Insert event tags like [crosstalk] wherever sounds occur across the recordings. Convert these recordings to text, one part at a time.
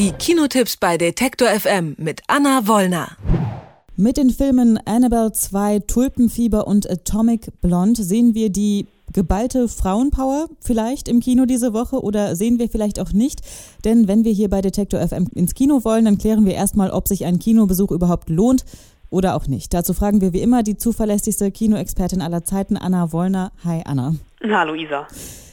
Die Kinotipps bei Detektor FM mit Anna Wollner. Mit den Filmen Annabelle 2, Tulpenfieber und Atomic Blonde sehen wir die geballte Frauenpower vielleicht im Kino diese Woche oder sehen wir vielleicht auch nicht. Denn wenn wir hier bei Detektor FM ins Kino wollen, dann klären wir erstmal, ob sich ein Kinobesuch überhaupt lohnt oder auch nicht. Dazu fragen wir wie immer die zuverlässigste Kinoexpertin aller Zeiten, Anna Wollner. Hi Anna. Hallo Isa.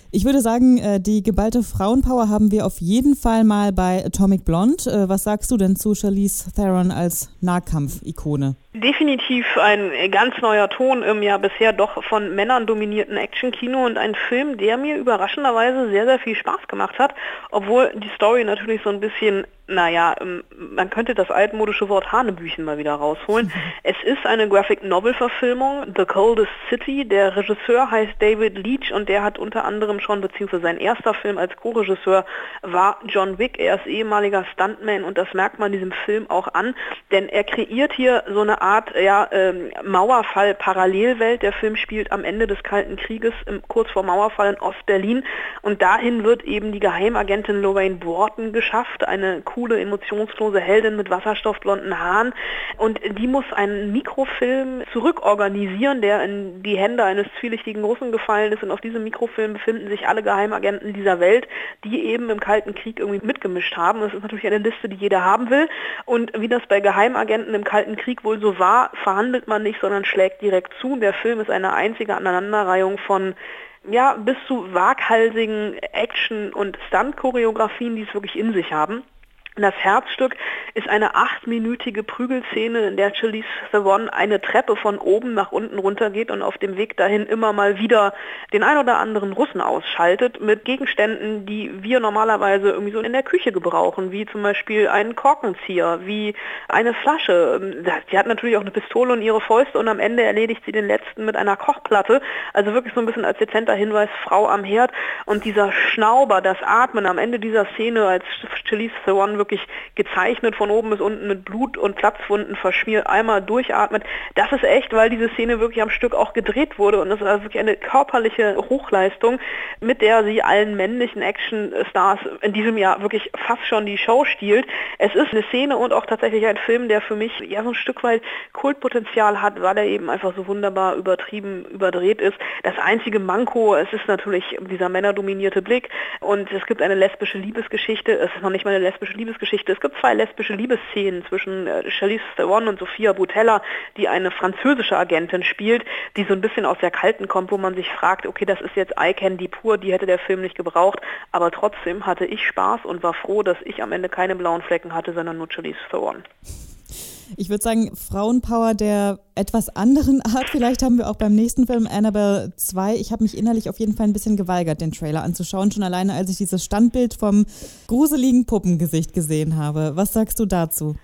Ich würde sagen, äh, die geballte Frauenpower haben wir auf jeden Fall mal bei Atomic Blonde. Äh, was sagst du denn zu Charlize Theron als Nahkampf-Ikone? Definitiv ein ganz neuer Ton im ja bisher doch von Männern dominierten Actionkino und ein Film, der mir überraschenderweise sehr, sehr viel Spaß gemacht hat, obwohl die Story natürlich so ein bisschen naja, ähm, man könnte das altmodische Wort Hanebüchen mal wieder rausholen. [laughs] es ist eine Graphic Novel Verfilmung, The Coldest City. Der Regisseur heißt David Leach und der hat unter anderem schon, beziehungsweise sein erster Film als Co-Regisseur war John Wick. Er ist ehemaliger Stuntman und das merkt man diesem Film auch an, denn er kreiert hier so eine Art ja, ähm, Mauerfall-Parallelwelt. Der Film spielt am Ende des Kalten Krieges, im, kurz vor Mauerfall in Ostberlin und dahin wird eben die Geheimagentin Lorraine Borton geschafft, eine coole, emotionslose Heldin mit wasserstoffblonden Haaren. Und die muss einen Mikrofilm zurückorganisieren, der in die Hände eines zwielichtigen Russen gefallen ist. Und auf diesem Mikrofilm befinden sich alle Geheimagenten dieser Welt, die eben im Kalten Krieg irgendwie mitgemischt haben. Das ist natürlich eine Liste, die jeder haben will. Und wie das bei Geheimagenten im Kalten Krieg wohl so war, verhandelt man nicht, sondern schlägt direkt zu. Der Film ist eine einzige Aneinanderreihung von ja, bis zu waghalsigen Action- und Stunt-Choreografien, die es wirklich in sich haben. Das Herzstück ist eine achtminütige Prügelszene, in der Charlize Theron eine Treppe von oben nach unten runtergeht und auf dem Weg dahin immer mal wieder den ein oder anderen Russen ausschaltet mit Gegenständen, die wir normalerweise irgendwie so in der Küche gebrauchen, wie zum Beispiel einen Korkenzieher, wie eine Flasche. Sie hat natürlich auch eine Pistole und ihre Fäuste und am Ende erledigt sie den letzten mit einer Kochplatte. Also wirklich so ein bisschen als dezenter Hinweis, Frau am Herd. Und dieser Schnauber, das Atmen am Ende dieser Szene, als Charlize Theron wirklich gezeichnet von oben bis unten mit Blut und Platzwunden verschmiert, einmal durchatmet. Das ist echt, weil diese Szene wirklich am Stück auch gedreht wurde und das ist also wirklich eine körperliche Hochleistung, mit der sie allen männlichen Actionstars in diesem Jahr wirklich fast schon die Show stiehlt. Es ist eine Szene und auch tatsächlich ein Film, der für mich ja so ein Stück weit Kultpotenzial hat, weil er eben einfach so wunderbar übertrieben überdreht ist. Das einzige Manko, es ist natürlich dieser männerdominierte Blick und es gibt eine lesbische Liebesgeschichte. Es ist noch nicht mal eine lesbische Liebesgeschichte Liebesgeschichte. Es gibt zwei lesbische Liebesszenen zwischen äh, Charlize Theron und Sophia Butella, die eine französische Agentin spielt, die so ein bisschen aus der Kalten kommt, wo man sich fragt, okay, das ist jetzt Eye Candy pur, die hätte der Film nicht gebraucht, aber trotzdem hatte ich Spaß und war froh, dass ich am Ende keine blauen Flecken hatte, sondern nur Charlize Theron ich würde sagen, Frauenpower der etwas anderen Art. Vielleicht haben wir auch beim nächsten Film Annabelle 2. Ich habe mich innerlich auf jeden Fall ein bisschen geweigert, den Trailer anzuschauen, schon alleine als ich dieses Standbild vom gruseligen Puppengesicht gesehen habe. Was sagst du dazu?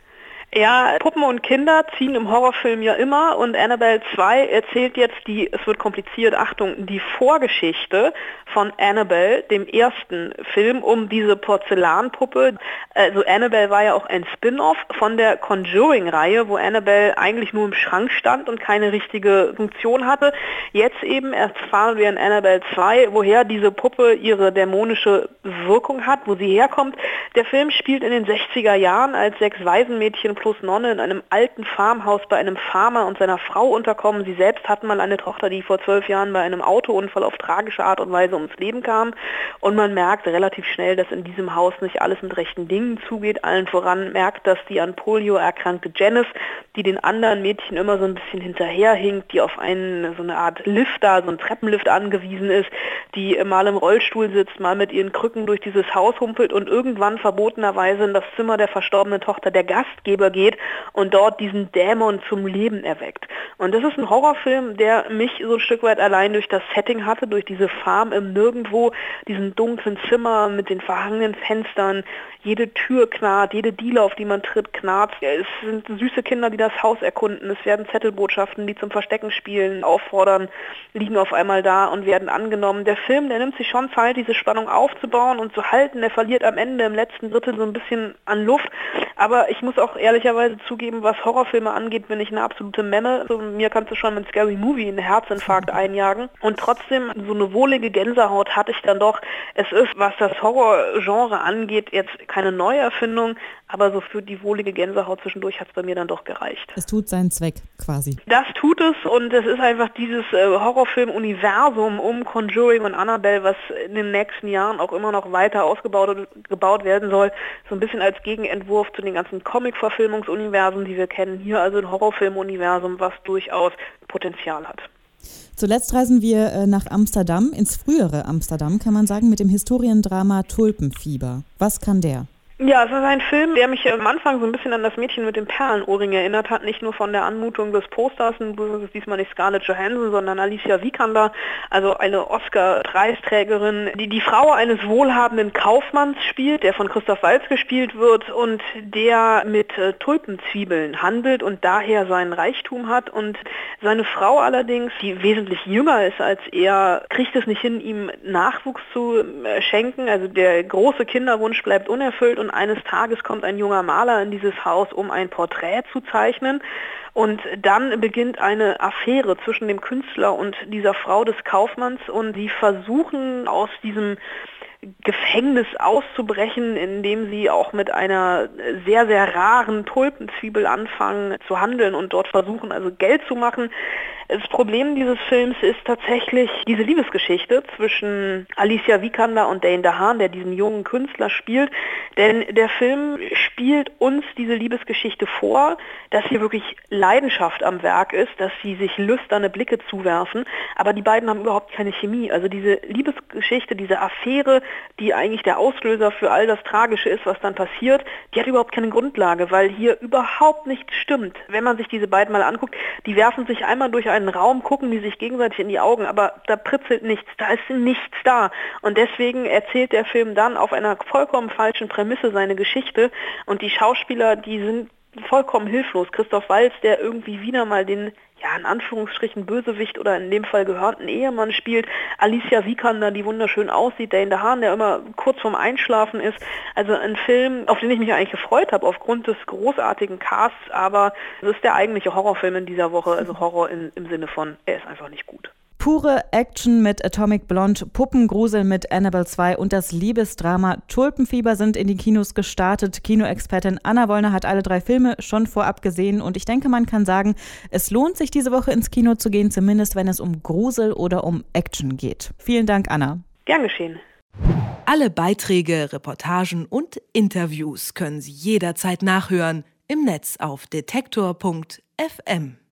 Ja, Puppen und Kinder ziehen im Horrorfilm ja immer und Annabelle 2 erzählt jetzt die, es wird kompliziert, Achtung, die Vorgeschichte von Annabelle, dem ersten Film, um diese Porzellanpuppe. Also Annabelle war ja auch ein Spin-off von der Conjuring-Reihe, wo Annabelle eigentlich nur im Schrank stand und keine richtige Funktion hatte. Jetzt eben erfahren wir in Annabelle 2, woher diese Puppe ihre dämonische Wirkung hat, wo sie herkommt. Der Film spielt in den 60er Jahren, als sechs Waisenmädchen plus Nonne in einem alten Farmhaus bei einem Farmer und seiner Frau unterkommen. Sie selbst hatten mal eine Tochter, die vor zwölf Jahren bei einem Autounfall auf tragische Art und Weise ums Leben kam. Und man merkt relativ schnell, dass in diesem Haus nicht alles mit rechten Dingen zugeht. Allen voran merkt, dass die an Polio erkrankte Janice, die den anderen Mädchen immer so ein bisschen hinterherhinkt, die auf einen, so eine Art Lifter, so einen Treppenlift angewiesen ist, die mal im Rollstuhl sitzt, mal mit ihren Krücken durch dieses Haus humpelt und irgendwann verbotenerweise in das Zimmer der verstorbenen Tochter der Gastgeber geht und dort diesen Dämon zum Leben erweckt. Und das ist ein Horrorfilm, der mich so ein Stück weit allein durch das Setting hatte, durch diese Farm im Nirgendwo, diesen dunklen Zimmer mit den verhangenen Fenstern, jede Tür knarrt, jede Diele, auf die man tritt, knarrt. Es sind süße Kinder, die das Haus erkunden. Es werden Zettelbotschaften, die zum Verstecken spielen, auffordern, liegen auf einmal da und werden angenommen. Der Film, der nimmt sich schon Zeit, diese Spannung aufzubauen und zu halten. Er verliert am Ende im letzten letzten Drittel so ein bisschen an Luft. Aber ich muss auch ehrlicherweise zugeben, was Horrorfilme angeht, bin ich eine absolute Memme. Also mir kannst du schon mit Scary Movie einen Herzinfarkt einjagen. Und trotzdem, so eine wohlige Gänsehaut hatte ich dann doch. Es ist, was das Horrorgenre angeht, jetzt keine Neuerfindung, aber so für die wohlige Gänsehaut zwischendurch hat es bei mir dann doch gereicht. Es tut seinen Zweck quasi. Das tut es und es ist einfach dieses äh, Horrorfilm-Universum um Conjuring und Annabelle, was in den nächsten Jahren auch immer noch weiter ausgebaut gebaut werden soll. So ein bisschen als Gegenentwurf zu den ganzen Comic-Verfilmungsuniversen, die wir kennen. Hier also ein Horrorfilm-Universum, was durchaus Potenzial hat. Zuletzt reisen wir äh, nach Amsterdam, ins frühere Amsterdam, kann man sagen, mit dem Historiendrama Tulpenfieber. Was kann der? Ja, es ist ein Film, der mich am Anfang so ein bisschen an das Mädchen mit dem Perlenohrring erinnert hat. Nicht nur von der Anmutung des Posters, das ist diesmal nicht Scarlett Johansson, sondern Alicia Vikander, also eine Oscar-Preisträgerin, die die Frau eines wohlhabenden Kaufmanns spielt, der von Christoph Waltz gespielt wird und der mit äh, Tulpenzwiebeln handelt und daher seinen Reichtum hat. Und seine Frau allerdings, die wesentlich jünger ist als er, kriegt es nicht hin, ihm Nachwuchs zu äh, schenken. Also der große Kinderwunsch bleibt unerfüllt und eines Tages kommt ein junger Maler in dieses Haus, um ein Porträt zu zeichnen. Und dann beginnt eine Affäre zwischen dem Künstler und dieser Frau des Kaufmanns und sie versuchen aus diesem Gefängnis auszubrechen, indem sie auch mit einer sehr, sehr raren Tulpenzwiebel anfangen zu handeln und dort versuchen also Geld zu machen. Das Problem dieses Films ist tatsächlich diese Liebesgeschichte zwischen Alicia Vikander und Dane DeHaan, der diesen jungen Künstler spielt. Denn der Film spielt uns diese Liebesgeschichte vor, dass hier wirklich Leidenschaft am Werk ist, dass sie sich lüsterne Blicke zuwerfen, aber die beiden haben überhaupt keine Chemie. Also diese Liebesgeschichte, diese Affäre, die eigentlich der Auslöser für all das Tragische ist, was dann passiert, die hat überhaupt keine Grundlage, weil hier überhaupt nichts stimmt. Wenn man sich diese beiden mal anguckt, die werfen sich einmal durch einen Raum, gucken die sich gegenseitig in die Augen, aber da pritzelt nichts, da ist nichts da. Und deswegen erzählt der Film dann auf einer vollkommen falschen Prämisse seine Geschichte und die Schauspieler, die sind vollkommen hilflos. Christoph Walz, der irgendwie wieder mal den ja, in Anführungsstrichen Bösewicht oder in dem Fall gehörnten Ehemann spielt. Alicia Vikander, die wunderschön aussieht, der in der Hahn, der immer kurz vorm Einschlafen ist. Also ein Film, auf den ich mich eigentlich gefreut habe, aufgrund des großartigen Casts, aber es ist der eigentliche Horrorfilm in dieser Woche, also Horror in, im Sinne von, er ist einfach nicht gut. Pure Action mit Atomic Blonde, Puppengrusel mit Annabelle 2 und das Liebesdrama Tulpenfieber sind in die Kinos gestartet. Kinoexpertin Anna Wollner hat alle drei Filme schon vorab gesehen und ich denke, man kann sagen, es lohnt sich diese Woche ins Kino zu gehen, zumindest wenn es um Grusel oder um Action geht. Vielen Dank, Anna. Gern geschehen. Alle Beiträge, Reportagen und Interviews können Sie jederzeit nachhören im Netz auf detektor.fm.